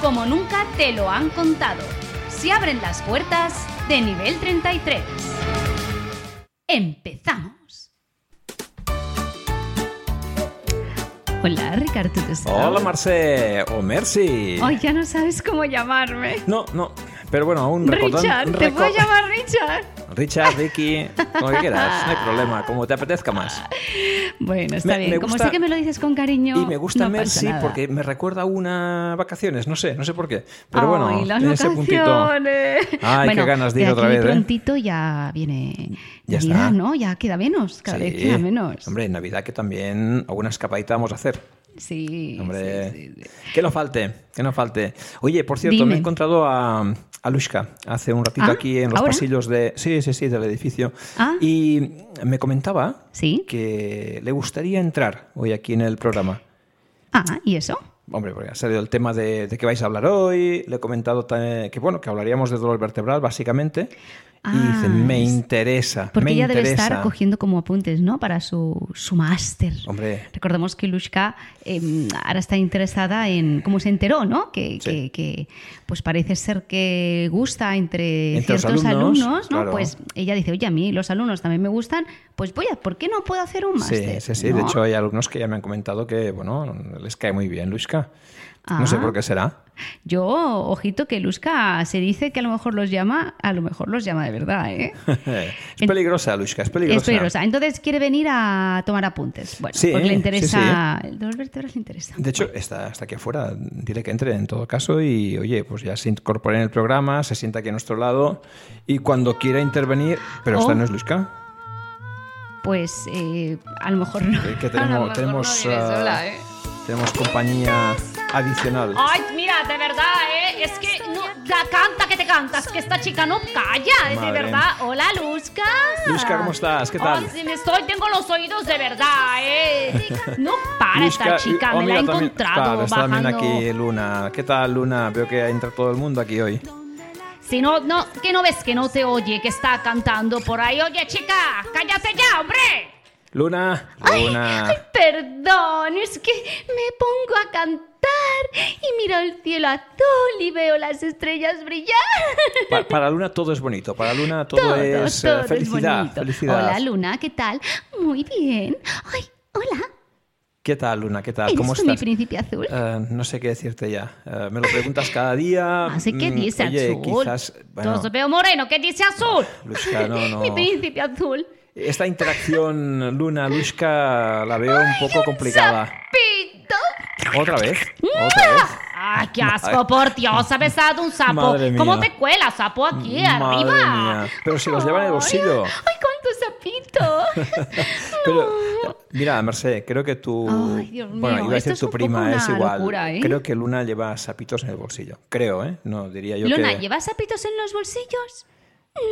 como nunca te lo han contado. Se abren las puertas de nivel 33. Empezamos. Hola, Ricardo. Hola, Mercè. O Merci. Ay, ya no sabes cómo llamarme. No, no. Pero bueno, aún recordando. Richard, ¿te puedo llamar Richard? Richard, Ricky, como que quieras, no hay problema, como te apetezca más. Bueno, está Me- bien. me Como gusta- sé que me lo dices con cariño. Y me gusta no Merci nada. porque me recuerda a una vacaciones, no sé, no sé por qué. Pero Ay, bueno, las en ese puntito. Ay, bueno, qué ganas de ir de otra vez, ¿eh? prontito ya viene Ya Navidad, está. ¿no? Ya queda menos, cada vez Sí. queda menos. Hombre, en Navidad que también alguna escapadita vamos a hacer. Sí, Hombre, sí, sí, sí. que no falte, que no falte. Oye, por cierto, Dime. me he encontrado a, a Lushka hace un ratito Ah, aquí en los ¿ahora? pasillos de, sí, sí, sí, del edificio. Ah. Y me comentaba ¿Sí? que le gustaría entrar hoy aquí en el programa. Ah, ¿y eso? Hombre, porque ha salido el tema de, de qué vais a hablar hoy. Le he comentado que, bueno, que hablaríamos de dolor vertebral, básicamente. Y Ah, dice, me es- interesa, Porque me ella debe interesa. estar cogiendo como apuntes, ¿no? Para su, su máster. Hombre, Recordemos que Lushka eh, ahora está interesada en cómo se enteró, ¿no? Que, Sí. que- que, pues parece ser que gusta entre, Entre ciertos alumnos, alumnos, ¿no? claro. Pues ella dice, oye, a mí los alumnos también me gustan, pues voy a, ¿por qué no puedo hacer un sí, máster? sí, sí. De ¿No? hecho, hay alumnos que ya me han comentado que, bueno, les cae muy bien Lushka. No sé Ah. por qué será. Yo, ojito, que Lushka se dice que a lo mejor los llama, a lo mejor los llama de verdad, ¿eh? es peligrosa, Lushka, es peligrosa. Es peligrosa. Entonces quiere venir a tomar apuntes. Bueno, Sí, porque le sí, interesa. El dolor vertebral le interesa. De hecho, está, está aquí afuera. Dile que entre en todo caso y, oye, pues ya se incorpora en el programa, se sienta aquí a nuestro lado y cuando quiera intervenir... Pero Oh. esta no es Lushka. Pues eh, a lo mejor no. Que- que A lo tenemos, mejor tenemos, no vive ah, sola, ¿eh? Tenemos compañía adicional. Ay, mira, de verdad, ¿eh? Es que no, da- canta que te cantas, que esta chica no calla, de Madre. verdad. Hola, Luzca. Lushka, ¿cómo estás? ¿Qué tal? Ay, sí, me estoy, tengo los oídos de verdad, ¿eh? No para esta chica, oh, me la he mira, también- encontrado claro, está también bajando. aquí Luna. ¿Qué tal, Luna? Veo que entra todo el mundo aquí hoy. Si no, no, que no ves que no te oye, que está cantando por ahí. Oye, chica, cállate ya, hombre. Luna, Luna. Ay, perdón, es que me pongo a cantar y miro el cielo azul y veo las estrellas brillar. Pa- para Luna todo es bonito. Para Luna todo, Todo, es eh, todo es felicidad. bonito. felicidad. Hola, Luna, ¿qué tal? Muy bien. Ay, hola. ¿Qué tal, Luna? ¿Qué tal? ¿Eres ¿Cómo tú mi estás? príncipe azul? Eh, no sé qué decirte ya. Eh, me lo preguntas cada día. Así que Mm, dice oye, azul. quizás. Bueno, Entonces veo moreno, ¿qué dice azul? Lushka, no, no. Mi príncipe azul. Esta interacción Luna-Lushka la veo un poco complicada. ¿Otra vez? ¿Otra vez? Ay, qué asco, por Dios, ha besado un sapo. Madre ¿Cómo mía. te cuela, sapo, aquí Madre arriba? mía. Pero si los lleva en el bolsillo. Ay, cuánto sapito. Pero, mira, Merced, creo que tú. Ay, Dios bueno, mío, iba a decir tu prima, es igual. locura, ¿eh? Creo que Luna lleva sapitos en el bolsillo. Creo, ¿eh? No, diría yo Luna, que. ¿llevas sapitos en los bolsillos?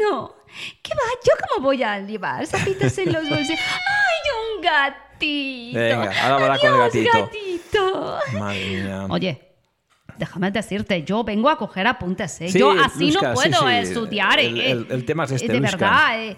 No. ¿Qué va? ¿Yo cómo voy a llevar sapitos en los bolsillos? ¡Ay, un gatito! Venga, ahora habla con el gatito. gatito. Madre mía. Oye, déjame decirte, yo vengo a coger apuntes, ¿eh? Sí, yo así Lushka, no sí, puedo sí. estudiar, El- ¿eh? el- el tema es este, De Lushka. verdad, ¿eh?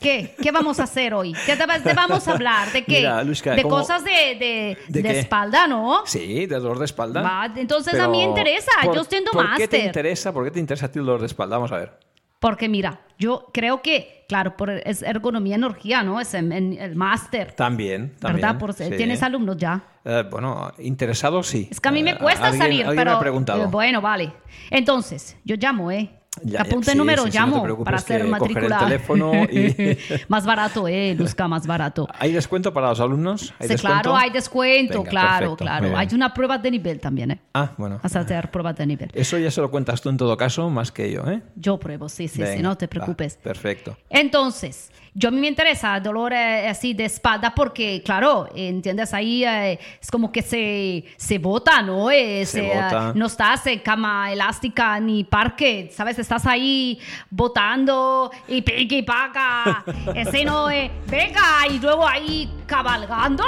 ¿Qué? ¿Qué vamos a hacer hoy? ¿Qué te, te vamos a hablar? ¿De qué? Mira, Lushka, de ¿cómo- cosas de, de, ¿De de espalda, ¿no? Sí, de dolor de espalda. Va, entonces a mí me interesa, yo estoy en tu ¿Por qué te máster. interesa? ¿Por qué te interesa a ti el dolor de espalda? Vamos a ver. Porque mira, yo creo que, claro, por, es ergonomía energía, ¿no? Es en, en el máster. También, también. ¿Verdad? Por- sí. ¿Tienes alumnos ya? Eh, bueno, interesado sí. Es que a mí me Eh, cuesta alguien- salir, alguien pero... me ha preguntado. eh, bueno, vale. Entonces, yo llamo, ¿eh? Ya, Apunte sí, número, sí, sí, no llamo preocupes, para hacer matrícula. el teléfono y... más barato, eh, Luzca, más barato. ¿Hay descuento para los alumnos? ¿Hay Sí, descuento? claro, hay descuento, Venga, claro, perfecto, claro. Hay una prueba de nivel también, ¿eh? Ah, bueno. Vas a hacer pruebas de nivel. Eso ya se lo cuentas tú en todo caso, más que yo, ¿eh? Yo pruebo, sí, sí, sí, Venga, no te va, preocupes. perfecto. Entonces, yo a mí me interesa dolor eh, así de espalda porque, claro, ¿entiendes? Ahí eh, es como que se, se bota, ¿no? Eh, Se eh, bota. no estás en cama elástica ni parque, ¿sabes? Estás ahí botando y piqui paca. Ese no, eh, venga, y luego ahí cabalgando,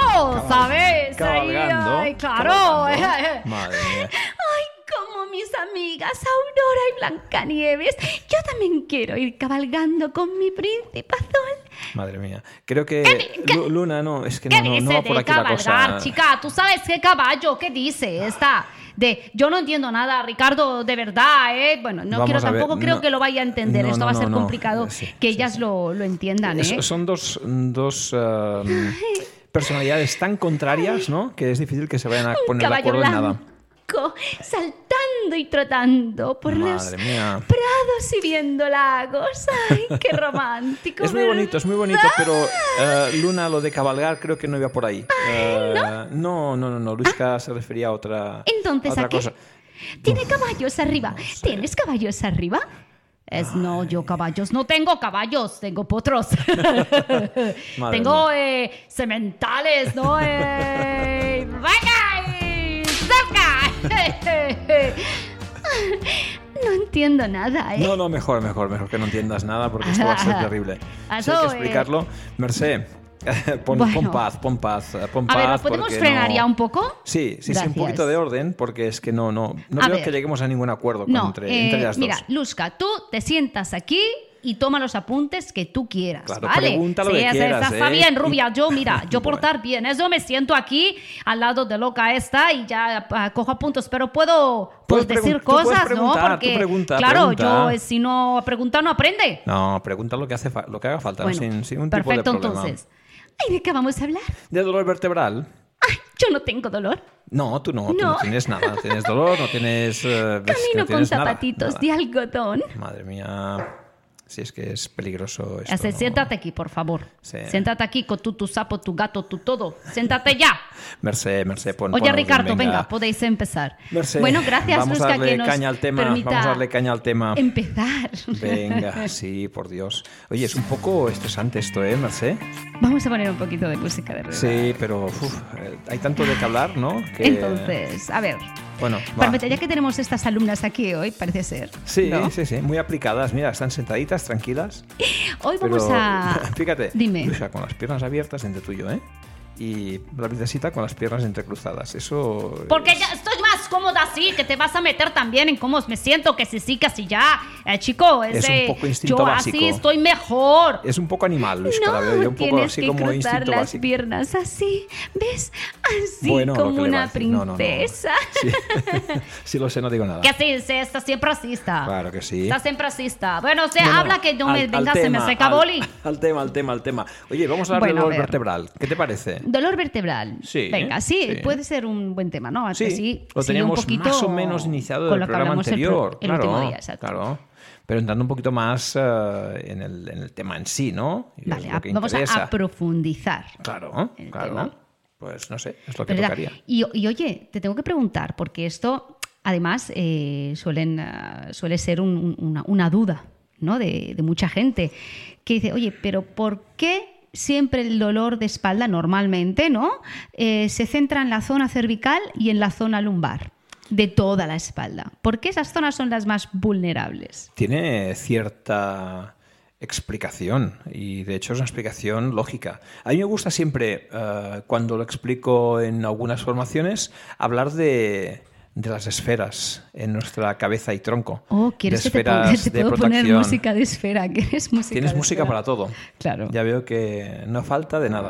¿sabes? Ahí, Cabalgando. ay, claro. cabalgando. Madre mía. Ay, como mis amigas Aurora y Blancanieves, yo también quiero ir cabalgando con mi príncipe azul. Madre mía. Creo que ¿Qué- qué- Lu- Luna no, es que ¿Qué no, no, no va por aquí la cabalgar, cosa. chica? ¿Tú sabes qué caballo? ¿Qué dice esta? De, yo no entiendo nada, Ricardo, de verdad, ¿eh? Bueno, no Vamos quiero ver, tampoco, creo no. que lo vaya a entender. No, Esto va a ser complicado Sí, que ellas sí. Lo, lo entiendan, Es- ¿eh? son dos, dos um, personalidades tan contrarias, ¿no? Que es difícil que se vayan a poner de acuerdo en nada. Saltando y trotando por los mía. prados y viendo lagos. ¡Ay, qué romántico! Es muy bonito, es muy bonito, pero eh, Luna, lo de cabalgar, creo que no iba por ahí. Eh, ¿no? no, no, no, Luisca se refería a otra, Entonces, a otra ¿a qué? cosa. ¿Tiene caballos arriba? ¿Tienes caballos arriba? Es no, yo caballos no tengo caballos, tengo potros. Tengo eh, sementales, ¿no? Eh. no entiendo nada, ¿eh? No, no, mejor, mejor, mejor que no entiendas nada porque esto va a ser terrible. Si hay que explicarlo. Merced, pon, Bueno. pon paz, pon paz, eh, pon A ver, ¿lo paz. podemos porque frenar no- ya un poco? Sí, sí, sí, un Gracias. poquito de orden porque es que no, no, no ver. que lleguemos a ningún acuerdo No, entre, eh, entre las mira, dos. Luzca, tú te sientas aquí y toma los apuntes que tú quieras, Claro, ¿vale? pregunta lo Sí, que quieras, esa está ¿eh? bien, rubia. Yo, mira, yo por Bueno. estar bien, eso me siento aquí al lado de loca esta y ya ah, cojo apuntes, pero puedo, Puedes decir cosas, ¿no? Porque, pregunta, claro, pregunta. yo eh, si no pregunta no aprende. No, pregunta lo que, hace lo que haga falta, ¿no? Bueno, sin, sin un tipo de perfecto, problema. entonces. Ay, ¿de qué vamos a hablar? ¿De dolor vertebral? Ay, yo no tengo dolor. No, tú no, tú no No. tienes nada. Tienes dolor, no tienes... que Camino no con tienes nada, zapatitos nada. de algodón. Madre mía, si es que es peligroso esto. Así. Siéntate aquí, por favor. Sí. Siéntate aquí con tu, tu sapo, tu gato, tu todo. Siéntate ya. Merced, Merced, pon Oye, Ricardo, venga. podéis empezar. Merced, bueno, gracias, vamos a Luzca, darle que nos caña al tema, permita vamos a darle caña al tema. empezar. Venga, sí, por Dios. Oye, es un poco estresante esto, ¿eh, Merced? Vamos a poner un poquito de música de verdad. Sí, pero uf, eh, hay tanto de que hablar, ¿no? Que- Entonces, a ver, Bueno, ya que tenemos estas alumnas aquí hoy, parece ser. Sí, ¿no? sí, sí, muy aplicadas. Mira, están sentaditas, tranquilas. Hoy Pero, vamos a. fíjate, Dime. Luisa, con las piernas abiertas entre tú y yo, ¿eh? Y la princesita con las piernas entrecruzadas. Eso. Porque es- ya estoy cómoda así, que te vas a meter también en cómo me siento, que si sí, que si ya. Eh, chico, Es ese, un poco instinto yo básico. así estoy mejor. Es un poco animal, yo No, un poco así que como instinto las básico. piernas así, ¿ves? Así Bueno, como una decir. No, no, princesa. Sí. sí, lo sé, no digo nada. Que sí, sí, está siempre así está. Claro que sí. Está siempre así está. Bueno, o sea, habla que no me al- venga, al se me tema, seca al- boli. Al tema, al tema, al tema. Oye, vamos a hablar Bueno, dolor ver. vertebral. ¿Qué te parece? Dolor vertebral. Sí, Venga, sí, sí. puede ser un buen tema, ¿no? Sí, Así, lo sigue teníamos un poquito más o menos iniciado con lo que programa hablamos el anterior. El, claro, último día, exacto. claro. Pero entrando un poquito más eh, en, el, en el tema en sí, ¿no? Vale, a- vamos a, interesa. a profundizar. Claro, el claro. tema. Pues no sé, es lo que ¿Verdad? tocaría. Y, y, oye, te tengo que preguntar, porque esto además eh, suelen, ah, suele ser un- un- una, una duda ¿no? de, de mucha gente, que dice, oye, pero ¿por qué siempre el dolor de espalda normalmente ¿no? Eh, se centra en la zona cervical y en la zona lumbar? De toda la espalda. ¿Por qué esas zonas son las más vulnerables? Tiene cierta explicación y de hecho es una explicación lógica. A mí me gusta siempre, eh, cuando lo explico en algunas formaciones, hablar de, de las esferas en nuestra cabeza y tronco. Oh, ¿quieres de que te, te de puedo poner protección. música de esfera? ¿Quieres música Tienes de música esfera? para todo. Claro. Ya veo que no falta de nada.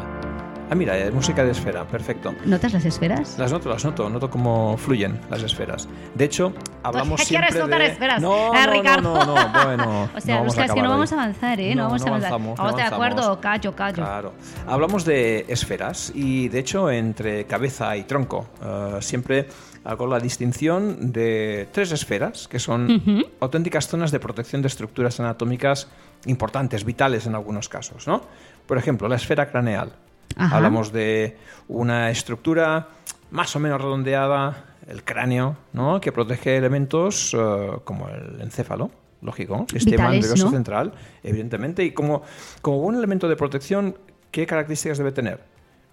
Ah, mira, es música de esfera, perfecto. ¿Notas las esferas? Las noto, las noto, noto cómo fluyen las esferas. De hecho, hablamos ¿Qué quieres siempre notar de... esferas? No, Eh, no, Ricardo. no, no, no, bueno. O sea, no es que no vamos a avanzar, ¿eh? No, vamos a avanzar. avanzamos, no Vamos de acuerdo, callo, callo. Claro. Hablamos de esferas y, de hecho, entre cabeza y tronco. eh, siempre hago la distinción de tres esferas, que son auténticas zonas de protección de estructuras anatómicas importantes, vitales en algunos casos. ¿no? Por ejemplo, la esfera craneal. Hablamos de una estructura más o menos redondeada, el cráneo, ¿no? que protege elementos eh, como el encéfalo, lógico, sistema nervioso central, evidentemente, y como, como buen elemento de protección, ¿qué características debe tener?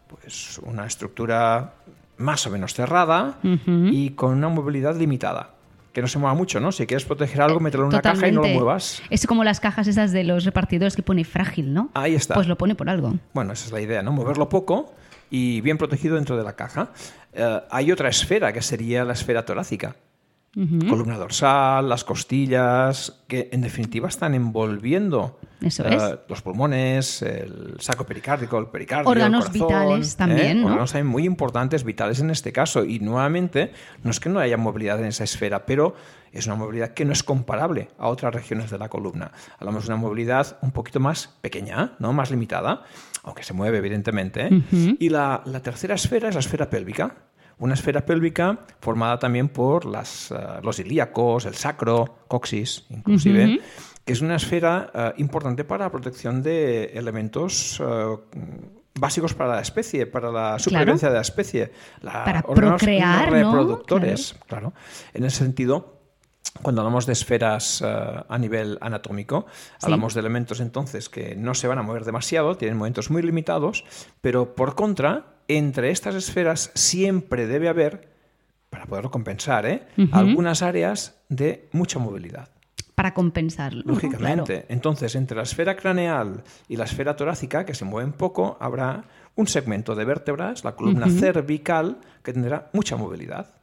Pues una estructura más o menos cerrada y con una movilidad limitada. Que no se mueva mucho, ¿no? Si quieres proteger algo, mételo en una caja y no lo muevas. Es como las cajas esas de los repartidores que pone frágil, ¿no? Ahí está. Pues lo pone por algo. Bueno, esa es la idea, ¿no? Moverlo poco y bien protegido dentro de la caja. Eh, hay otra esfera que sería la esfera torácica columna dorsal, las costillas, que en definitiva están envolviendo eh, los pulmones, el saco pericárdico, el pericardio, órganos el vitales ¿eh? también, ¿no? órganos también muy importantes, vitales en este caso. Y nuevamente, no es que no haya movilidad en esa esfera, pero es una movilidad que no es comparable a otras regiones de la columna. Hablamos de una movilidad un poquito más pequeña, no más limitada, aunque se mueve evidentemente. Y la, la tercera esfera es la esfera pélvica una esfera pélvica formada también por las, eh, los ilíacos, el sacro, coxis, inclusive, que es una esfera eh, importante para la protección de elementos eh, básicos para la especie, para la supervivencia de la especie. para procrear, reproductores, claro. En ese sentido, cuando hablamos de esferas a nivel anatómico, hablamos de elementos entonces que no se van a mover demasiado, tienen movimientos muy limitados, pero por contra entre estas esferas siempre debe haber, para poderlo compensar, ¿eh? algunas áreas de mucha movilidad. Para compensarlo. Lógicamente. Entonces, entre la esfera craneal y la esfera torácica, que se mueven poco, habrá un segmento de vértebras, la columna cervical, que tendrá mucha movilidad.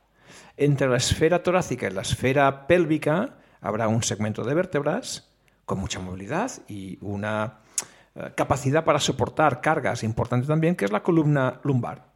Entre la esfera torácica y la esfera pélvica habrá un segmento de vértebras con mucha movilidad y una capacidad para soportar cargas importante también, que es la columna lumbar.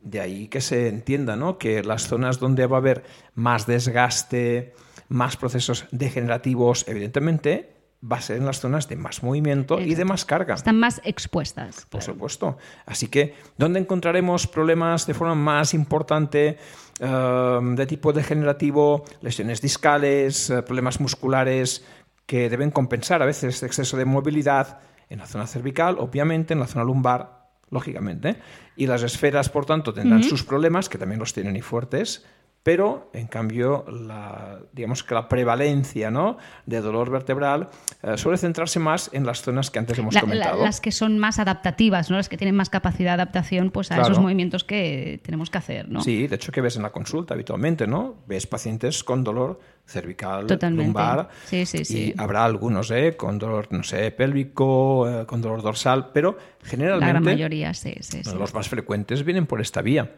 De ahí que se entienda ¿no? que las zonas donde va a haber más desgaste, más procesos degenerativos, evidentemente, va a ser en las zonas de más movimiento y de más carga. Están más expuestas. Por supuesto. Así que, ¿dónde encontraremos problemas de forma más importante eh, de tipo degenerativo, lesiones discales, eh, problemas musculares que deben compensar a veces exceso de movilidad? En la zona cervical, obviamente, en la zona lumbar, lógicamente. Y las esferas, por tanto, tendrán sus problemas, que también los tienen y fuertes, pero en cambio la, digamos que la prevalencia ¿no? de dolor vertebral eh, suele centrarse más en las zonas que antes hemos comentado. las que son más adaptativas, ¿no? las que tienen más capacidad de adaptación pues, a esos movimientos que tenemos que hacer. ¿no? Sí, de hecho que ves en la consulta habitualmente, ¿no? ves pacientes con dolor cervical, lumbar, sí, sí, sí. y habrá algunos ¿eh? con dolor, no sé, pélvico, eh, con dolor dorsal, pero generalmente la gran mayoría, sí, sí, los más frecuentes vienen por esta vía.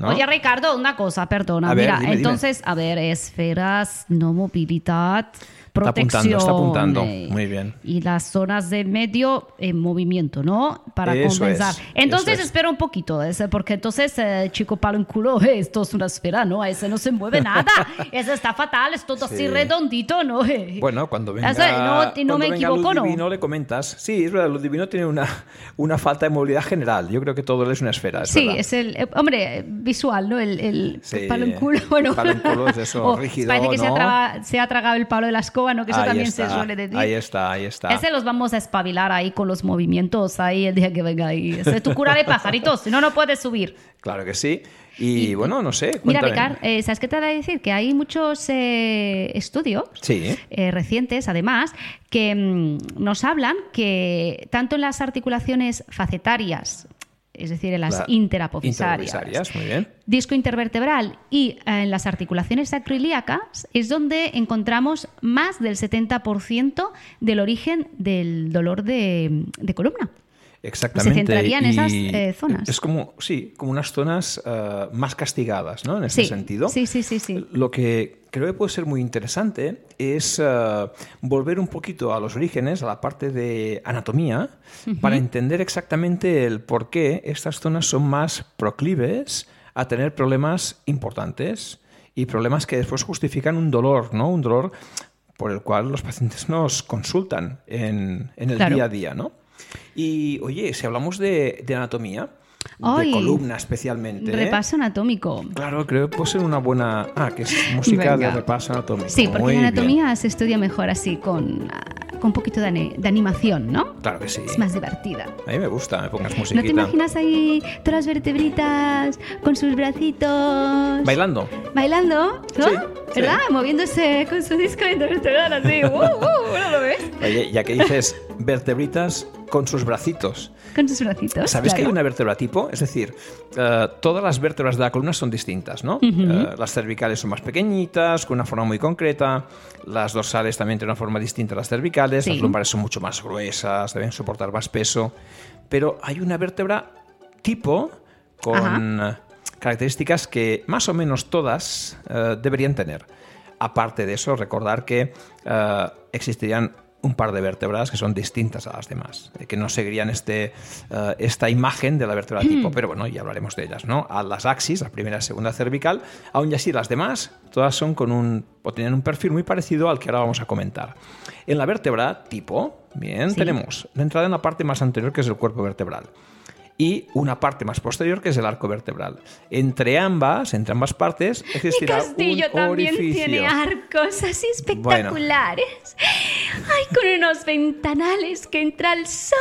Oye, Ricardo, una cosa, perdona. Mira, entonces, a ver, esferas, no movilidad, protección. Está apuntando, está apuntando. Muy bien. Y las zonas de medio en movimiento, ¿no? Para compensar. entonces, espera un poquito, porque entonces, eh, chico palo en culo, esto es una esfera, ¿no? Ese no se mueve nada. ese está fatal, es todo así redondito, ¿no? Bueno, cuando venga, no, no me equivoco, ¿no? Divino le comentas. Sí, es verdad, lo divino tiene una, una falta de movilidad general. Yo creo que todo es una esfera. sí, es el. Eh, hombre, visual, ¿no? El, el palo en culo. Bueno. El palo en culo es eso, rígido. Parece que se, ha se, ha tragado el palo de la escoba, ¿no? Que eso también se suele decir. Ahí está, ahí está. Ese los vamos a espabilar ahí con los movimientos ahí el día que venga ahí. Ese es tu cura de pajaritos, si no, no puedes subir. Claro que sí. Y, bueno, no sé. Mira, Ricard, eh, ¿sabes qué te voy a decir? Que hay muchos eh, estudios eh, recientes, además, que mm, nos hablan que tanto en las articulaciones facetarias es decir, en las interapofisarias, muy bien. disco intervertebral y eh, en las articulaciones sacroiliacas es donde encontramos más del 70% del origen del dolor de columna. Exactamente. Se centraría en esas eh, zonas. Es como, sí, como unas zonas eh, más castigadas, ¿no? En ese sentido. Sí, sí, sí, sí. Lo que creo que puede ser muy interesante es eh, volver un poquito a los orígenes, a la parte de anatomía, para entender exactamente el por qué estas zonas son más proclives a tener problemas importantes y problemas que después justifican un dolor, ¿no? Un dolor por el cual los pacientes nos consultan en, el día a día, ¿no? Y oye, si hablamos de, anatomía, Ay, de columna especialmente. ¿eh? Repaso anatómico. Claro, creo que puede ser una buena... Ah, que es música de Venga. repaso anatómico. Sí, porque Muy la bien. anatomía se estudia mejor así, con, ah, con un poquito de, de animación, ¿no? Claro que sí. Es más divertida. A mí me gusta, me pongas ¿No musiquita. te imaginas ahí todas las vertebritas con sus bracitos? Bailando. Bailando, ¿no? Sí, ¿Verdad? sí. Moviéndose con su disco intervertebral así. ¡Uh, uh! ¿No lo ves? Oye, ya que dices vertebritas con sus bracitos. Con sus bracitos. ¿Sabes que hay una vértebra tipo? Es decir, eh, todas las vértebras de la columna son distintas, ¿no? Eh, las cervicales son más pequeñitas, con una forma muy concreta. Las dorsales también tienen una forma distinta a las cervicales. Sí. Las lumbares son mucho más gruesas, deben soportar más peso. Pero hay una vértebra tipo con eh, características que más o menos todas deberían tener. Aparte de eso, recordar que existirían un par de vértebras que son distintas a las demás, eh, que no seguirían este, eh, esta imagen de la vértebra tipo, pero bueno, ya hablaremos de ellas, ¿no? A las axis, la primera y segunda cervical, aún y así las demás, todas son con un, o tienen un perfil muy parecido al que ahora vamos a comentar. En la vértebra tipo, bien, Sí. tenemos la entrada en la parte más anterior, que es el cuerpo vertebral y una parte más posterior que es el arco vertebral. Entre ambas, entre ambas partes, Mi existirá castillo un también orificio. tiene arcos así espectaculares. Ay, con unos ventanales que entra el sol.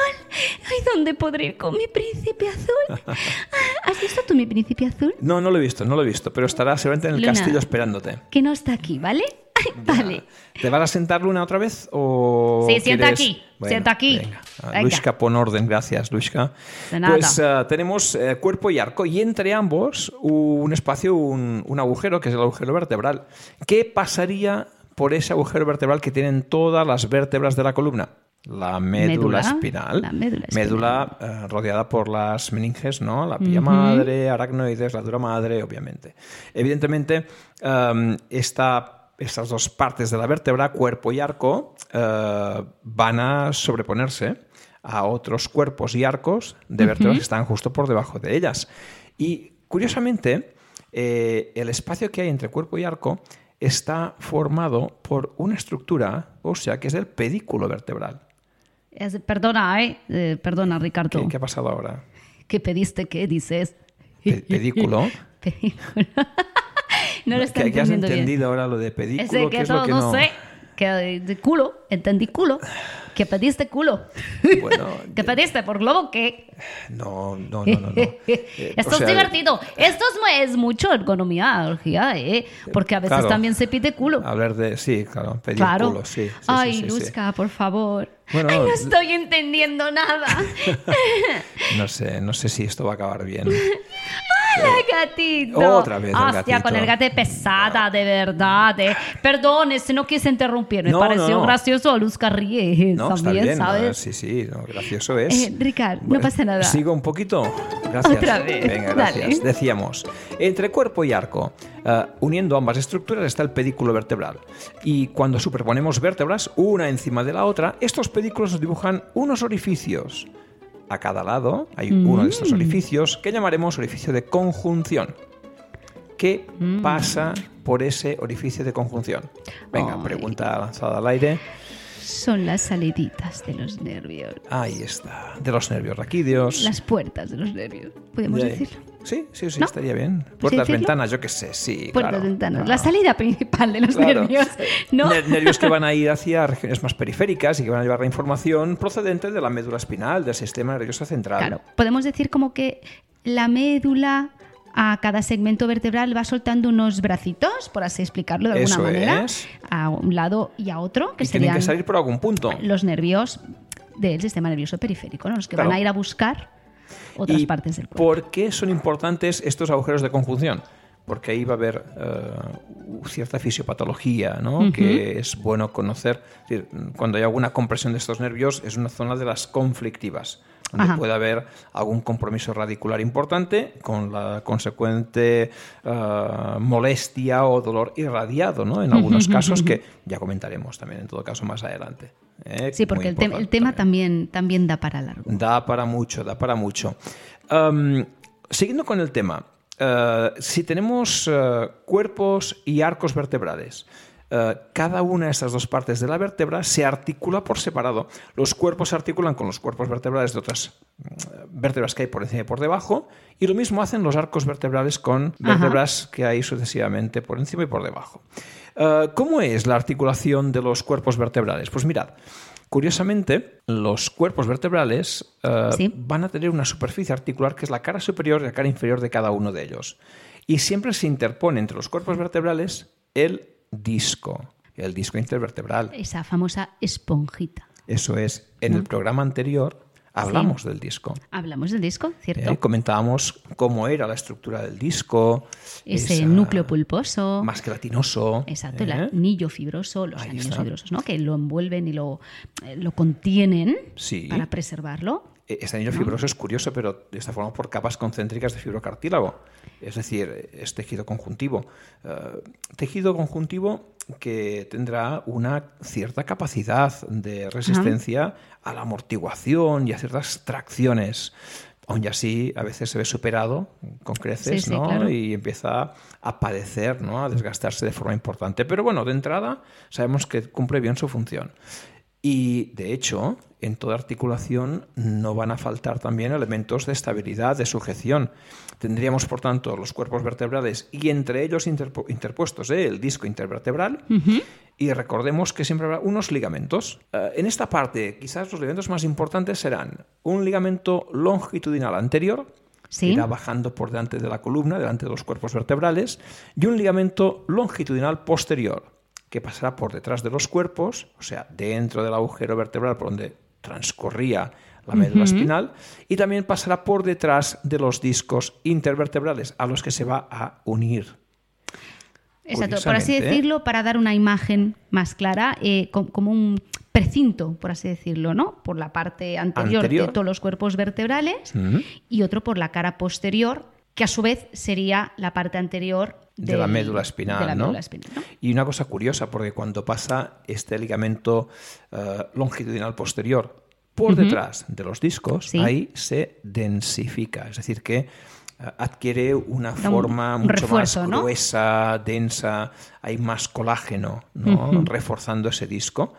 Ay, ¿dónde podré ir con mi príncipe azul? Ah, ¿Has visto tú mi príncipe azul? No, no lo he visto, no lo he visto, pero estará seguramente en el Luna. castillo esperándote. Que no está aquí, ¿vale? Vale. ¿Te vas a sentar Luna otra vez o Sí, sienta quieres- aquí, sienta aquí. Venga. Ah, Venga. Luisca, pon orden, gracias, Luisca. De nada. Pues eh, tenemos eh, cuerpo y arco y entre ambos un espacio, un, un agujero que es el agujero vertebral. ¿Qué pasaría por ese agujero vertebral que tienen todas las vértebras de la columna? La médula, Médula, espinal. la médula Médula, eh, rodeada por las meninges, ¿no? La pía madre, aracnoides, la dura madre, obviamente. Evidentemente, em, esta estas dos partes de la vértebra, cuerpo y arco, eh, van a sobreponerse a otros cuerpos y arcos de vértebras que están justo por debajo de ellas. Y curiosamente, eh, el espacio que hay entre cuerpo y arco está formado por una estructura ósea que es el pedículo vertebral. Es- perdona, ¿eh? Eh, Perdona, Ricardo. ¿Qué, qué ha pasado ahora? ¿Qué pediste? ¿Qué dices? Pe- pedículo. Película. no lo está ¿Qué, qué has entendiendo bien. entendido ahora lo de? Ese ¿Qué que es lo que no, sé. Que de, de culo, entendí culo. Que pediste culo. Bueno, ¿Qué pediste? ¿Por globo qué? No, no, no, no. no. Eh, Esto o sea, es divertido. Esto es, es mucho ergonomía, ¿eh? Porque a veces Claro. también se pide culo. Hablar de. Sí, claro, pedir Claro. culo, sí. sí, sí, Ay, sí, sí. Luzca, por favor. Bueno, Ay, no estoy entendiendo nada. No sé, no sé si esto va a acabar bien. ¡Ay, gatito! Otra vez el Hostia, gatito. con el gato pesada, de verdad. eh. Perdone si no quise interrumpir. Me No, pareció no, no. gracioso ríe No, está también, bien. no, ¿sabes? sí, sí, no, gracioso es. Eh, Ricard, no Bueno, pasa nada. Sigo un poquito. Gracias. Otra vez, Venga, gracias. dale. Decíamos, entre cuerpo y arco, eh, uniendo ambas estructuras está el pedículo vertebral. Y cuando superponemos vértebras, una encima de la otra, estos pedículos nos dibujan unos orificios. A cada lado hay uno de Mm. estos orificios que llamaremos orificio de conjunción. ¿Qué Mm. pasa por ese orificio de conjunción? Venga, pregunta lanzada al aire. Son las saliditas de los nervios. Ahí está. De los nervios raquídeos. Las puertas de los nervios. ¿Podemos De decirlo? Sí, sí, sí, ¿No? estaría bien. Puertas, ventanas, yo qué sé, sí. Puertas, claro. ventanas. No. La salida principal de los Claro. nervios. ¿No? Ner- Nervios que van a ir hacia regiones más periféricas y que van a llevar la información procedente de la médula espinal, del sistema nervioso central. Claro, podemos decir como que la médula a cada segmento vertebral va soltando unos bracitos, por así explicarlo de alguna Eso manera, es. a un lado y a otro, que Y tienen que salir por algún punto. los nervios del sistema nervioso periférico, ¿no? los que van a ir a buscar otras ¿Y partes del cuerpo. ¿Por qué son importantes estos agujeros de conjunción? Porque ahí va a haber eh, cierta fisiopatología, ¿no? Que es bueno conocer. Es decir, cuando hay alguna compresión de estos nervios, es una zona de las conflictivas, donde Ajá. puede haber algún compromiso radicular importante con la consecuente eh, molestia o dolor irradiado, ¿no? En algunos casos que ya comentaremos también, en todo caso, más adelante. ¿eh? Sí, porque el, tema también. también, también da para largo. Da para mucho, da para mucho. Am, siguiendo con el tema, eh, si tenemos cuerpos y arcos vertebrales, eh, cada una de estas dos partes de la vértebra se articula por separado. Los cuerpos se articulan con los cuerpos vertebrales de otras mm, vértebras que hay por encima y por debajo, y lo mismo hacen los arcos vertebrales con vértebras que hay sucesivamente por encima y por debajo. Eh, ¿Cómo es la articulación de los cuerpos vertebrales? Pues mirad, Curiosamente, los cuerpos vertebrales eh, van a tener una superficie articular que es la cara superior y la cara inferior de cada uno de ellos. Y siempre se interpone entre los cuerpos vertebrales el disco, el disco intervertebral. Esa famosa esponjita. Eso es. En el programa anterior hablamos del disco. Hablamos del disco, ¿cierto? Eh, comentábamos cómo era la estructura del disco. Ese núcleo pulposo. Más gelatinoso. Exacto, el ¿eh? anillo fibroso, los anillos fibrosos, ¿no? Que lo envuelven y lo, eh, lo contienen para preservarlo. Este anillo fibroso es curioso, pero está formado por capas concéntricas de fibrocartílago. Es decir, es tejido conjuntivo. tejido conjuntivo que tendrá una cierta capacidad de resistencia a la amortiguación y a ciertas tracciones. Aún así, a veces se ve superado con creces ¿no? y empieza a padecer, ¿no? a desgastarse de forma importante. Pero bueno, de entrada sabemos que cumple bien su función. Y de hecho, en toda articulación no van a faltar también elementos de estabilidad, de sujeción. Tendríamos, por tanto, los cuerpos vertebrales y entre ellos interpuestos ¿eh? el disco intervertebral. Y recordemos que siempre habrá unos ligamentos. Eh, en esta parte, quizás los ligamentos más importantes serán un ligamento longitudinal anterior, que irá bajando por delante de la columna, delante de los cuerpos vertebrales, y un ligamento longitudinal posterior que pasará por detrás de los cuerpos, o sea, dentro del agujero vertebral por donde transcorría la médula espinal, y también pasará por detrás de los discos intervertebrales a los que se va a unir. Exacto, por así decirlo, para dar una imagen más clara, eh, como un precinto, por así decirlo, ¿no? Por la parte anterior, de todos los cuerpos vertebrales y otro por la cara posterior, que a su vez sería la parte anterior de, la médula espinal. ¿no? Y una cosa curiosa, porque cuando pasa este ligamento eh, longitudinal posterior por detrás de los discos, ahí se densifica, es decir, que eh, adquiere una forma mucho más gruesa, densa, hay más colágeno, ¿no? reforzando ese disco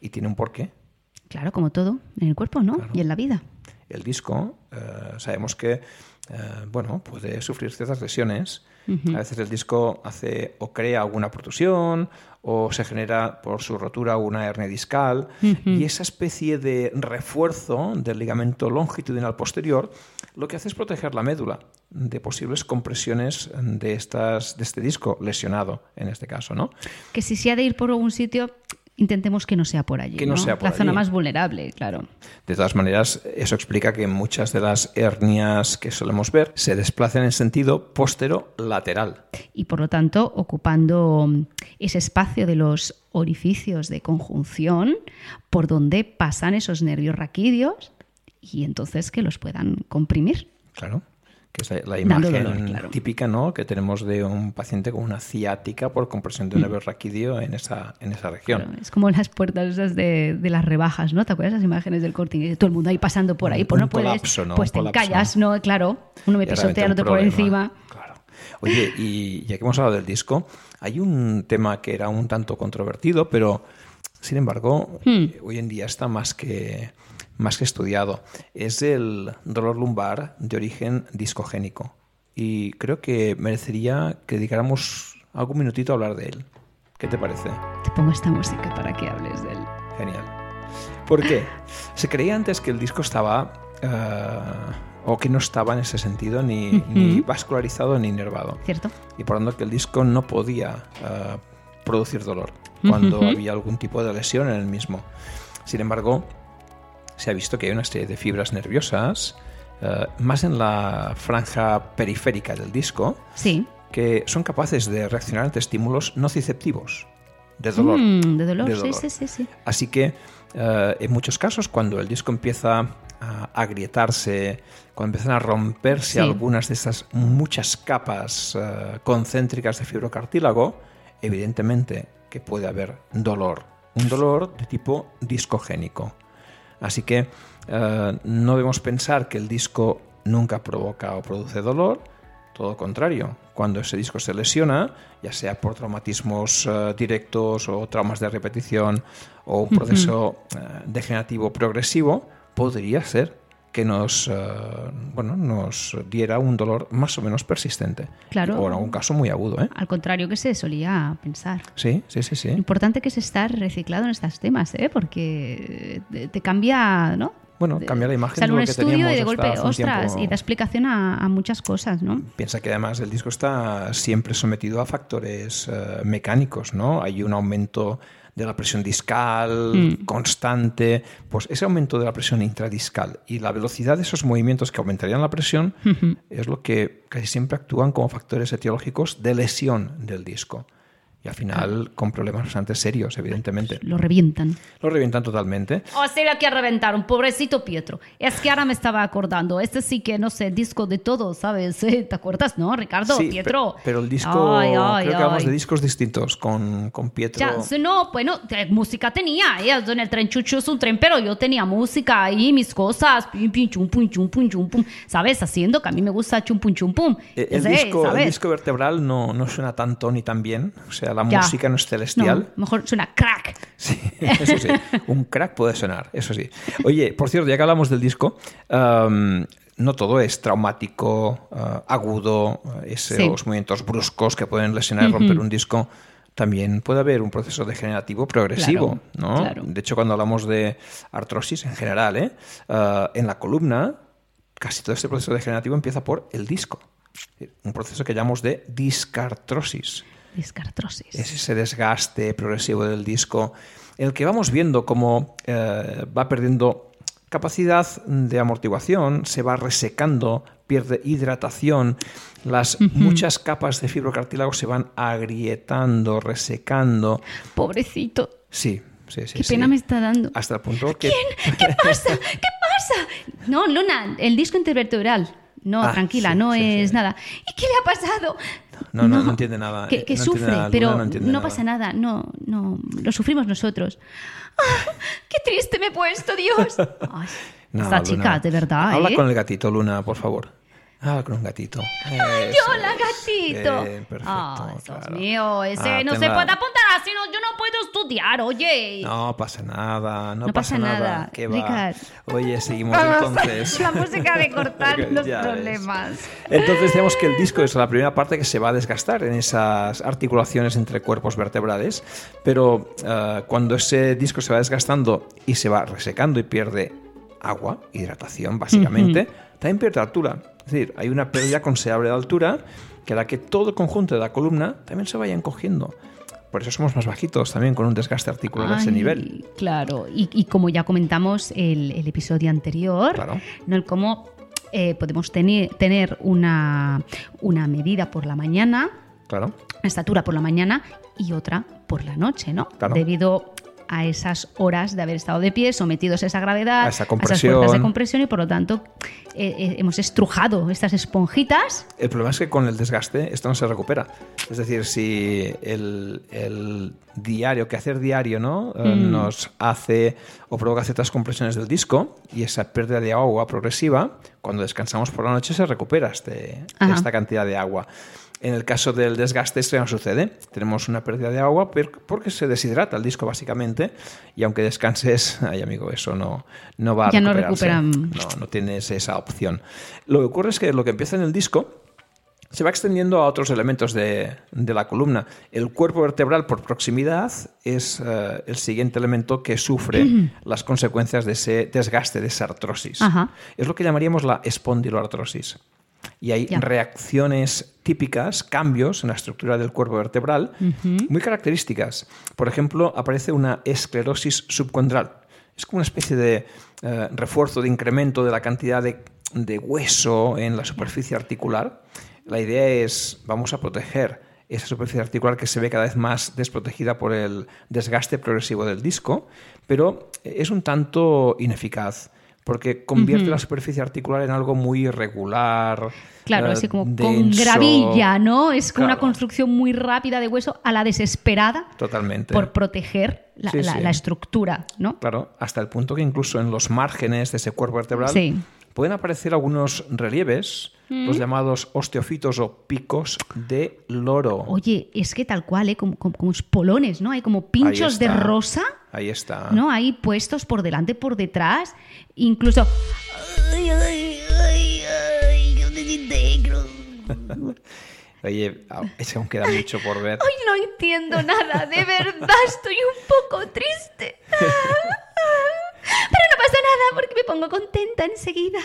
y tiene un porqué. Claro, como todo en el cuerpo, ¿no? Y en la vida. El disco, eh, sabemos que bueno, puede sufrir ciertas lesiones. A veces el disco hace o crea alguna protusión o se genera por su rotura una hernia discal. Y esa especie de refuerzo del ligamento longitudinal posterior lo que hace es proteger la médula de posibles compresiones de, estas, de este disco lesionado en este caso, ¿no? Que si se ha de ir por algún sitio intentemos que no sea por allí. Que no, sea por La zona más vulnerable, claro. De todas maneras, eso explica que muchas de las hernias que solemos ver se desplacen en sentido postero-lateral. Y por lo tanto, ocupando ese espacio de los orificios de conjunción por donde pasan esos nervios raquídeos y entonces que los puedan comprimir. Claro que es la imagen típica ¿no? que tenemos de un paciente con una ciática por compresión de un mm. en esa, en esa región. es como las puertas de, de, las rebajas, ¿no? ¿Te acuerdas las imágenes del corte? Todo el mundo ahí pasando por ahí, pues no puedes, pues te encallas, ¿no? Claro, uno me pisoteándote por encima. Claro. Oye, y ya que hemos hablado del disco, hay un tema que era un tanto controvertido, pero sin embargo, hmm. hoy en día está más que más que estudiado. Es el dolor lumbar de origen discogénico. Y creo que merecería que dedicáramos algún minutito a hablar de él. ¿Qué te parece? Te pongo esta música para que hables de él. Genial. ¿Por qué? Se creía antes que el disco estaba... Eh, o que no estaba en ese sentido ni, vascularizado ni inervado. Cierto. Y por lo tanto que el disco no podía eh, producir dolor cuando había algún tipo de lesión en el mismo. Sin embargo, se ha visto que hay una serie de fibras nerviosas, eh, más en la franja periférica del disco, sí. que son capaces de reaccionar ante estímulos nociceptivos, de dolor. Mm, de, dolor. Sí, sí, sí, sí, Así que eh, en muchos casos, cuando el disco empieza a agrietarse, cuando empiezan a romperse algunas de estas muchas capas eh, concéntricas de fibrocartílago, evidentemente que puede haber dolor. Un dolor de tipo discogénico. Así que eh, no debemos pensar que el disco nunca provoca o produce dolor, Todo lo contrario, cuando ese disco se lesiona, ya sea por traumatismos eh, directos o traumas de repetición o un proceso eh, degenerativo progresivo, podría ser que nos, eh, bueno, nos diera un dolor más o menos persistente. Claro. O en algún caso muy agudo. ¿eh? Al contrario que se solía pensar. Sí, sí, sí, sí. Lo importante que es estar reciclado en estos temas, ¿eh? porque te, cambia, ¿no? Bueno, cambia la imagen Sale de un lo que estudio teníamos y de golpe, un ostras, tiempo. y da explicación a, a muchas cosas, ¿no? Piensa que además el disco está siempre sometido a factores eh, mecánicos, ¿no? Hay un aumento de la presión discal Mm. constante, pues ese aumento de la presión intradiscal y la velocidad de esos movimientos que aumentarían la presión es lo que casi siempre actúan como factores etiológicos de lesión del disco. Y al final con problemas bastante serios, evidentemente. Lo revientan. Lo revientan totalmente. O sea, la que reventaron, pobrecito Pietro. Es que ahora me estaba acordando, este sí que, no sé, disco de todo, ¿sabes? ¿Te acuerdas, no, Ricardo? Sí, Pietro. pe- pero el disco, Ay, ay, creo que hablamos de discos distintos con, con Pietro. Ya, no, bueno, eh, música tenía, ella en el tren chucho es un tren, pero yo tenía música ahí, mis cosas, pim, pim, chum, pum, chum, pum, chum, pum, ¿sabes? Haciendo que a mí me gusta chum, pum, chum, pum. Eh, El, disco, el disco vertebral no, no suena tanto ni tan bien. O sea, la Ya. música no es celestial. No, mejor suena crack. Sí, eso sí. Un crack puede sonar, eso sí. Oye, por cierto, ya que hablamos del disco, um, no todo es traumático, uh, agudo, esos Sí. movimientos bruscos que pueden lesionar y romper un disco. También puede haber un proceso degenerativo progresivo, Claro, ¿no? claro. De hecho, cuando hablamos de artrosis en general, ¿eh? Uh, en la columna, casi todo este proceso degenerativo empieza por el disco. Un proceso que llamamos de discartrosis Discartrosis. es ese desgaste progresivo del disco, en el que vamos viendo cómo eh, va perdiendo capacidad de amortiguación, se va resecando, pierde hidratación, las muchas capas de fibrocartílago se van agrietando, resecando. Pobrecito. Sí, sí, sí. Qué sí. pena me está dando. Hasta el punto que... ¿Qué pasa? ¿Qué pasa? No, Luna, el disco intervertebral. No, Ah, tranquila, sí, no sí, es sí. nada. ¿Y qué le ha pasado? No, no, no entiende nada. Que, que No sufre, nada, pero no no, entiende nada. pasa nada. No, no, lo sufrimos nosotros. ¡Ah, ¡Qué triste me he puesto, Dios! Ay, No, esta Luna. chica, de verdad, Habla ¿eh? con el gatito, Luna, por favor. Habla con un gatito. ¡Ay, Eso hola, es. gatito! Bien, perfecto, Ah, Dios claro. mío, ese Ah, no se puede apuntar así, no, yo no puedo estudiar, oye. No pasa nada, no, No pasa nada, ¿Qué va? Oye, seguimos entonces. La música de cortar los Ya ves. problemas. Entonces decíamos que el disco es la primera parte que se va a desgastar en esas articulaciones entre cuerpos vertebrales, pero eh, cuando ese disco se va desgastando y se va resecando y pierde agua, hidratación básicamente, también pierde altura. Es decir, hay una pérdida considerable de altura que hará que todo el conjunto de la columna también se vaya encogiendo. Por eso somos más bajitos también con un desgaste articular a ese Ay, nivel. Claro, y, y como ya comentamos el, el episodio anterior, Claro. ¿no? el cómo eh, podemos tener, tener una, una medida por la mañana, Claro. una estatura por la mañana y otra por la noche, ¿no? Claro. Debido a esas horas de haber estado de pie, sometidos a esa gravedad, A esa esas fuerzas de compresión y por lo tanto eh, eh, hemos estrujado estas esponjitas. El problema es que con el desgaste esto no se recupera. Es decir, si el, el diario, que hacer diario, ¿no? Eh, Mm. nos hace o provoca ciertas compresiones del disco y esa pérdida de agua progresiva, cuando descansamos por la noche se recupera este, esta cantidad de agua. En el caso del desgaste esto ya no sucede. Tenemos una pérdida de agua porque se deshidrata el disco básicamente y aunque descanses, ay amigo, eso no, no va a Ya no recuperan. No, no tienes esa opción. Lo que ocurre es que lo que empieza en el disco se va extendiendo a otros elementos de, de la columna. El cuerpo vertebral por proximidad es eh, el siguiente elemento que sufre las consecuencias de ese desgaste, de esa artrosis. Ajá. Es lo que llamaríamos la espondiloartrosis. Y hay reacciones típicas, cambios en la estructura del cuerpo vertebral, muy características. Por ejemplo, aparece una esclerosis subcondral. Es como una especie de eh, refuerzo, de incremento de la cantidad de, de hueso en la superficie articular. La idea es, vamos a proteger esa superficie articular que se ve cada vez más desprotegida por el desgaste progresivo del disco, pero es un tanto ineficaz porque convierte la superficie articular en algo muy irregular. Claro, eh, así como con gravilla, ¿no? Es como una construcción muy rápida de hueso a la desesperada Totalmente. por proteger la, Sí, la- sí. la estructura, ¿no? Claro, hasta el punto que incluso en los márgenes de ese cuerpo vertebral Sí. pueden aparecer algunos relieves los llamados osteofitos o picos de loro. Oye, es que tal cual, ¿eh? como, como, como espolones, ¿no? Hay como pinchos de rosa, Ahí está. ¿no? Ahí puestos por delante, por detrás, incluso... Ay, ay, ay, ay, yo desintegro. Oye, ah, es que aún queda mucho por ver. Ay, no entiendo nada, de verdad estoy un poco triste. Pero no pasa nada porque me pongo contenta enseguida.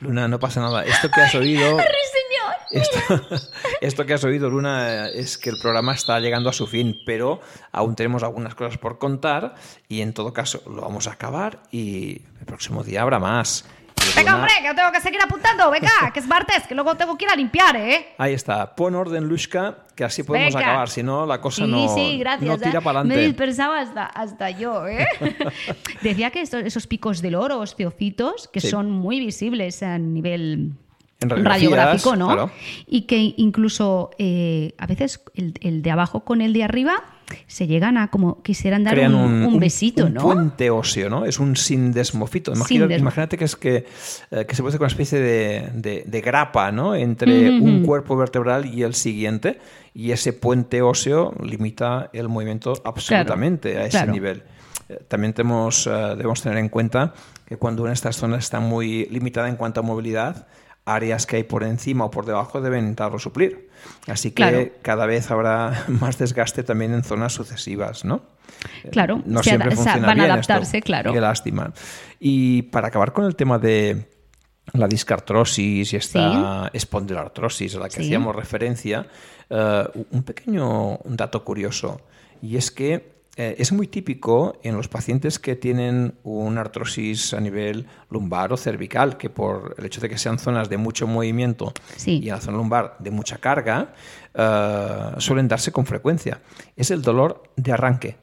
Luna, no pasa nada. Esto que has oído... ¡Ay, señor! Esto, esto que has oído, Luna, es que el programa está llegando a su fin, pero aún tenemos algunas cosas por contar y en todo caso lo vamos a acabar y el próximo día habrá más. Venga, hombre, que tengo que seguir apuntando. Venga, que es martes, que luego tengo que ir a limpiar, ¿eh? Ahí está, pon orden, Lushka, que así podemos Venga. acabar, si no la cosa sí, no, sí, gracias. no tira ¿eh? para Me adelante. dispersado hasta, hasta yo, ¿eh? Decía que estos, esos picos del oro, osteofitos, que Sí. son muy visibles a nivel En radiográfico, ¿no? claro. Y que incluso eh, a veces el, el de abajo con el de arriba se llegan a como quisieran dar Crean un, un besito, un ¿no? puente óseo, ¿no? Es un sindesmofito. Sindesmo- imagínate que es que, eh, que se puede hacer una especie de, de- de grapa, ¿no? Entre un cuerpo vertebral y el siguiente. Y ese puente óseo limita el movimiento absolutamente a ese claro. nivel. Eh, También tenemos, eh, debemos tener en cuenta que cuando una de estas zonas está muy limitada en cuanto a movilidad, áreas que hay por encima o por debajo deben intentarlo suplir. Así que Claro. cada vez habrá más desgaste también en zonas sucesivas, ¿no? Claro, no se siempre ada- o sea, funciona van a bien adaptarse, esto. claro. Qué lástima. Y para acabar con el tema de la discartrosis y esta espondiloartrosis a la que Sí. hacíamos referencia, eh, un pequeño dato curioso. Y es que eh, es muy típico en los pacientes que tienen una artrosis a nivel lumbar o cervical, que por el hecho de que sean zonas de mucho movimiento Sí. y en la zona lumbar de mucha carga, eh, suelen darse con frecuencia. Es el dolor de arranque.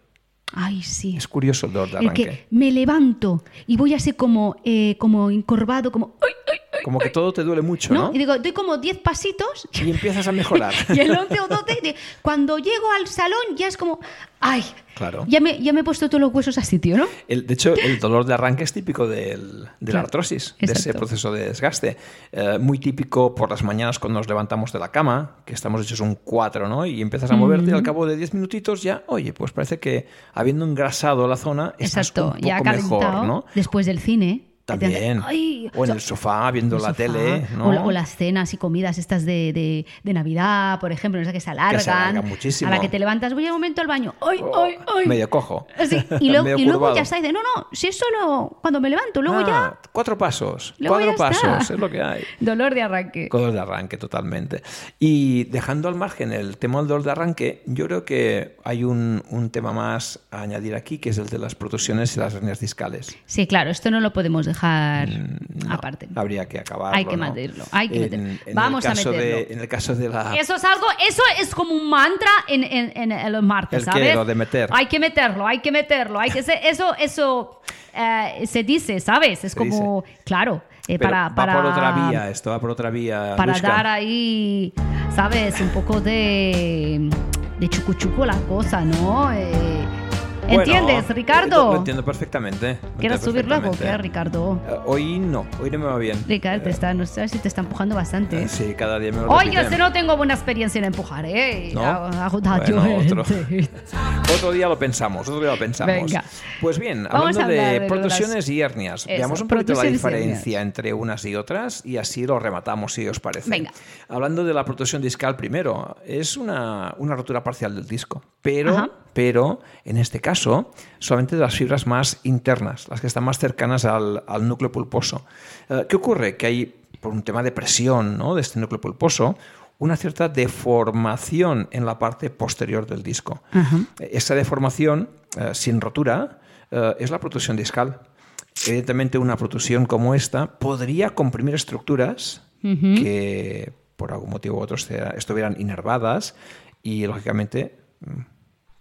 Ay, sí. Es curioso el dolor de El arranque. que me levanto y voy así como, eh, como encorvado, como... ¡ay, ay, ay! Como que todo te duele mucho, ¿no? ¿no? Y digo, doy como 10 pasitos Y empiezas a mejorar. y el 11 o 12, de- cuando llego al salón ya es como, ¡ay! Claro. Ya me, ya me he puesto todos los huesos a sitio, ¿no? El- de hecho, el dolor de arranque es típico del- de la Claro, artrosis, de ese exacto. proceso de desgaste. Eh, muy típico por las mañanas cuando nos levantamos de la cama, que estamos hechos un 4, ¿no? Y empiezas a moverte y al cabo de 10 minutitos ya, oye, pues parece que habiendo engrasado la zona, estás Exacto, un poco ya mejor, ¿no? después del cine. También. Ay, o en so- el sofá viendo el la sofá, tele, ¿no? o, la- o las cenas y comidas estas de, de- de Navidad, por ejemplo, esas que se alargan. Que se alargan muchísimo. A la que te levantas, voy un momento al baño. ¡Ay, Oh, ay, ay! Medio cojo. Sí, y luego, Medio y luego ya está. Y dice, no, no, si es solo cuando me levanto, luego Ah, ya. Cuatro pasos. Cuatro está. pasos, es lo que hay. Dolor de arranque. Dolor de arranque, totalmente. Y dejando al margen el tema del dolor de arranque, yo creo que hay un, un tema más a añadir aquí, que es el de las protusiones y las hernias discales. Sí, claro, esto no lo podemos dejar Mm, No, aparte. Habría que acabarlo. Hay que ¿no? meterlo, hay que En- meterlo. en Vamos a de- meterlo. en el caso de la. Eso es algo, eso es como un mantra en, en, el martes, ¿El qué? ¿sabes? Lo de meter. Hay que meterlo, hay que meterlo, hay que eso, eso eh, se dice, ¿sabes? Es Se como, claro, eh, para, va para por otra vía, esto va por otra vía. para Lushka. dar ahí, ¿sabes? Un poco de de chucuchuco la cosa, ¿no? Eh, ¿Entiendes, eh, Ricardo? Lo, entiendo perfectamente. ¿Quieres entiendo subir luego o qué, perfectamente. Ricardo? Eh, hoy no, hoy no me va bien. Ricardo, te está, no sé si te está empujando bastante. Eh, Sí, cada día me lo Oye, si no tengo buena experiencia en empujar, ¿eh? ¿No? Ha agotado Bueno, otro. Otro día lo pensamos, otro día lo pensamos. Venga. Pues bien, hablando a de, de protusiones las- y hernias, Eso, veamos un poquito la diferencia entre unas y otras y así lo rematamos si os parece. Venga. Hablando de la protusión discal primero, es una, una rotura parcial del disco, pero, Ajá. Pero en este caso solamente de las fibras más internas, las que están más cercanas al, al núcleo pulposo. Eh, ¿Qué ocurre? Que hay, por un tema de presión ¿no? de este núcleo pulposo, una cierta deformación en la parte posterior del disco. Ajá. Esa deformación, eh, sin rotura, eh, es la protusión discal. Evidentemente, una protusión como esta podría comprimir estructuras que por algún motivo u otro estuvieran inervadas y, lógicamente, mm,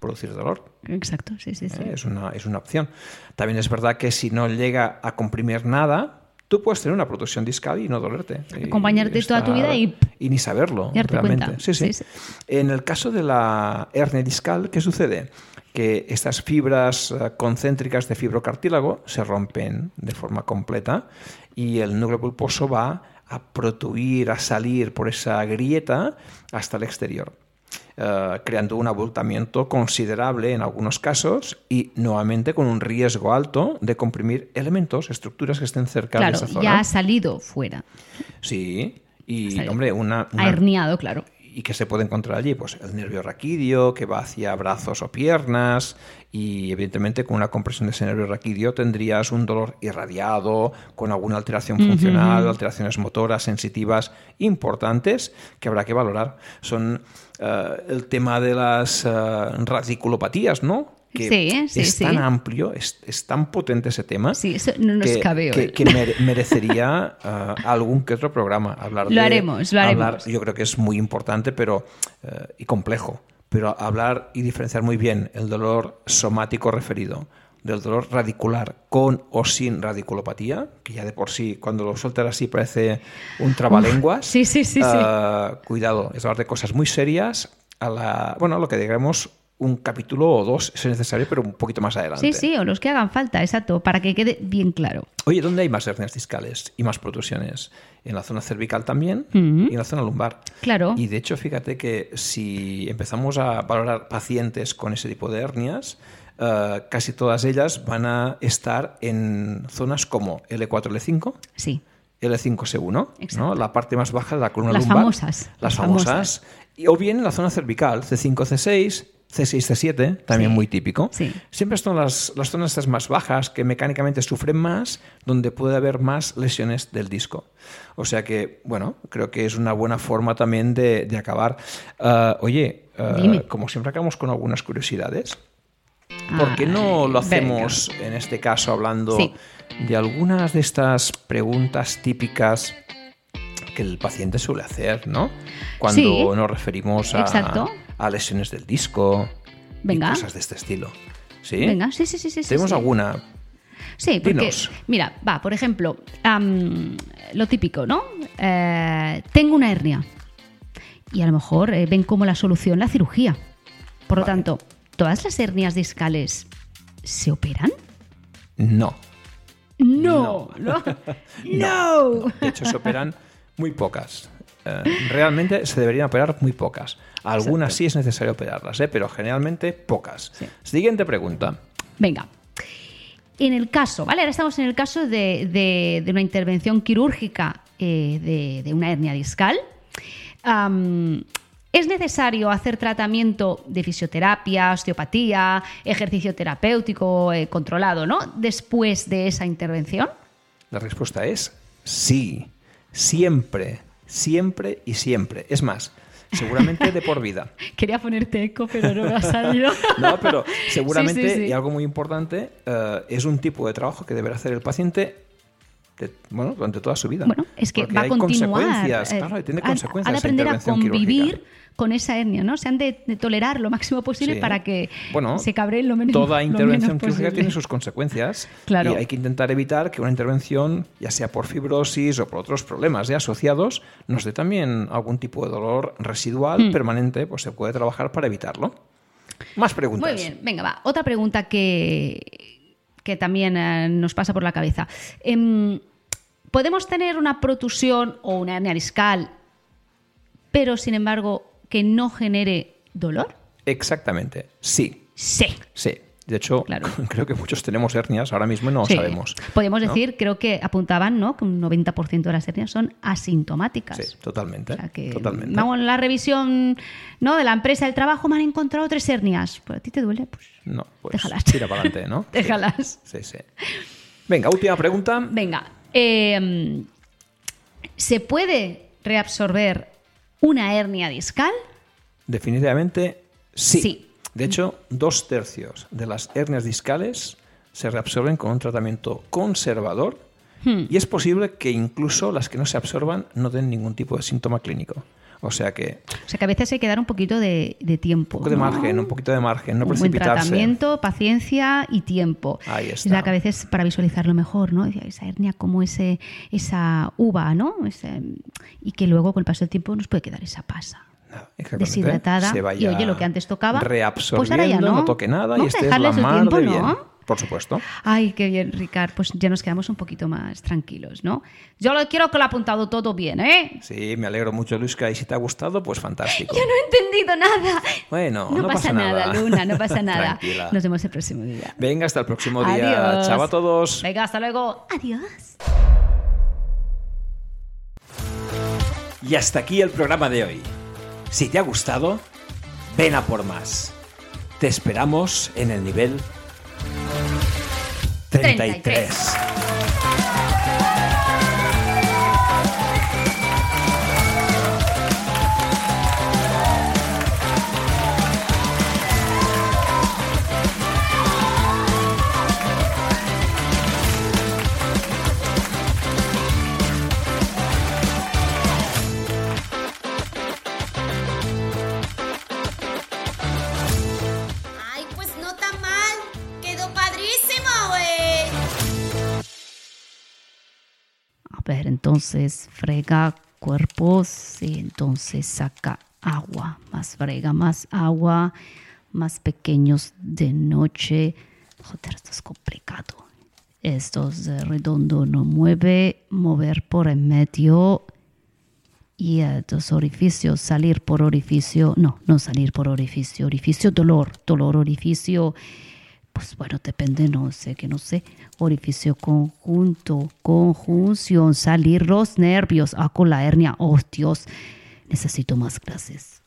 producir dolor. Exacto, sí, sí, sí. Eh, Es, una, es una opción. También es verdad que si no llega a comprimir nada, tú puedes tener una protusión discal y no dolerte. Acompañarte toda tu vida y- Y ni saberlo, realmente. cuenta. Sí, sí. Sí, sí. En el caso de la hernia discal, ¿qué sucede? Que estas fibras eh, concéntricas de fibrocartílago se rompen de forma completa y el núcleo pulposo va a protuir, a salir por esa grieta hasta el exterior. Eh, creando un abultamiento considerable en algunos casos y nuevamente con un riesgo alto de comprimir elementos, estructuras que estén cerca claro, de esa zona. ya ha salido fuera. Sí, y hombre, una, una- Ha herniado, claro. ¿Y qué se puede encontrar allí? Pues el nervio raquídeo que va hacia brazos o piernas y evidentemente con una compresión de ese nervio raquídeo tendrías un dolor irradiado, con alguna alteración funcional, alteraciones motoras, sensitivas importantes que habrá que valorar. Son eh, el tema de las eh, radiculopatías, ¿no? Que Sí, sí, es tan sí. amplio, es, es tan potente ese tema Sí, eso no nos que, cabe que- hoy. que mere- merecería eh, algún que otro programa hablar Lo de- haremos, lo haremos. hablar- yo creo que es muy importante pero eh, y complejo pero hablar y diferenciar muy bien el dolor somático referido del dolor radicular con o sin radiculopatía que ya de por sí cuando lo sueltas así parece un trabalenguas sí, sí, sí, sí. Eh, cuidado es hablar de cosas muy serias a la bueno lo que digamos un capítulo o dos si es necesario pero un poquito más adelante Sí, sí, o los que hagan falta, exacto, para que quede bien claro. Oye, ¿dónde hay más hernias discales y más protusiones? En la zona cervical también y en la zona lumbar. Claro. Y de hecho, fíjate que si empezamos a valorar pacientes con ese tipo de hernias, eh, casi todas ellas van a estar en zonas como L4, L5, Sí. L5-S1, ¿no? La parte más baja de la columna Las lumbar. famosas, Las las famosas. famosas. Y- o bien en la zona cervical, C5, C6, C6, C7, también Sí. muy típico. Sí. Siempre son las, las zonas estas más bajas que mecánicamente sufren más, donde puede haber más lesiones del disco. O sea que, bueno, creo que es una buena forma también de, de acabar. Ah, oye, ah, Dime. como siempre acabamos con algunas curiosidades, ¿por qué no lo venga. hacemos en este caso hablando Sí. de algunas de estas preguntas típicas que el paciente suele hacer, ¿no? Cuando nos referimos a, Exacto. A lesiones del disco Venga. y cosas de este estilo. ¿Sí? Venga, sí, sí, sí, sí. ¿Tenemos sí. alguna? Sí, porque, Dinos. mira, va, por ejemplo, lo típico, ¿no? Eh, tengo una hernia y a lo mejor eh, ven como la solución la cirugía. Por lo tanto, ¿todas las hernias discales se operan? No. No, no, no. De hecho, se operan muy pocas. Eh, realmente se deberían operar muy pocas. Algunas sí es necesario operarlas, ¿eh? pero generalmente pocas. Sí. Siguiente pregunta. Venga. En el caso, ¿vale? Ahora estamos en el caso de, de- de una intervención quirúrgica eh, de, de una hernia discal. ¿Es necesario hacer tratamiento de fisioterapia, osteopatía, ejercicio terapéutico eh, controlado, ¿no? Después de esa intervención. La respuesta es sí. Siempre, siempre y siempre. Es más, seguramente de por vida. Quería ponerte eco, pero no me ha salido. No, pero seguramente, Sí, sí, sí. y algo muy importante, eh, es un tipo de trabajo que deberá hacer el paciente de- bueno, durante toda su vida. Bueno, es que Porque va a hay continuar. consecuencias, eh, claro, tiene consecuencias. Esa aprender a intervención convivir quirúrgica. Con esa hernia, ¿no? Se han de, de tolerar lo máximo posible Sí. para que Bueno, se cabreen lo menos Toda intervención quirúrgica tiene sus consecuencias. Claro. Y hay que intentar evitar que una intervención, ya sea por fibrosis o por otros problemas ya asociados, nos dé también algún tipo de dolor residual Hmm. permanente, pues se puede trabajar para evitarlo. Más preguntas. Muy bien, venga, va. Otra pregunta que, que también eh, nos pasa por la cabeza. Em, ¿Podemos tener una protusión o una hernia discal, pero sin embargo que no genere dolor? Exactamente. Sí, Sí. sí. De hecho, Claro. creo que muchos tenemos hernias ahora mismo y no Sí. sabemos. Podemos ¿no? decir, creo que apuntaban, ¿no? Que un 90% de las hernias son asintomáticas. Sí, totalmente. O sea que, totalmente. vamos, en la revisión ¿no? de la empresa del trabajo me han encontrado tres hernias. ¿Pues a ti te duele? Pues No, pues Déjalas. tira para adelante, ¿no? déjalas. Sí, sí. Venga, última pregunta. Venga, eh, ¿se puede reabsorber una hernia discal? Definitivamente sí. Sí. De hecho, dos tercios de las hernias discales se reabsorben con un tratamiento conservador Hmm. y es posible que incluso las que no se absorban no den ningún tipo de síntoma clínico. O sea que O sea que a veces hay que dar un poquito de, de tiempo. un poco de ¿no? margen, un poquito de margen, no un buen precipitarse. tratamiento, paciencia y tiempo. Ahí está. Es verdad que a veces para visualizarlo mejor, ¿no? Esa hernia como ese, esa uva, ¿no? Ese- y que luego con el paso del tiempo nos puede quedar esa pasa. Deshidratada Se y vaya oye lo que antes tocaba pues ahora ya no, no toque nada y Vamos a estés la mar tiempo de no bien. Por supuesto. Ay, qué bien, Ricard. Pues ya nos quedamos un poquito más tranquilos, ¿no? Yo lo quiero que lo ha apuntado todo bien, ¿eh? Sí, me alegro mucho, Luisca. Y si te ha gustado, pues fantástico. Yo no he entendido nada. Bueno, no, no pasa, pasa nada, nada. Luna, no pasa nada. Tranquila. Nos vemos el próximo día. Venga, hasta el próximo día. Adiós. Chao a todos. Venga, hasta luego. Adiós. Y hasta aquí el programa de hoy. Si te ha gustado, ven a por más. Te esperamos en el nivel 33. 33. Entonces frega cuerpos y entonces saca agua. Más frega, más agua, más pequeños de noche. Joder, esto es complicado. Esto es redondo, no mueve, mover por en medio. Y dos orificios, salir por orificio, no, no salir por orificio, orificio, dolor, dolor, orificio, pues bueno, depende, no sé, que no sé, orificio conjunto, conjunción, salir los nervios, ah, con la hernia, oh Dios, necesito más clases.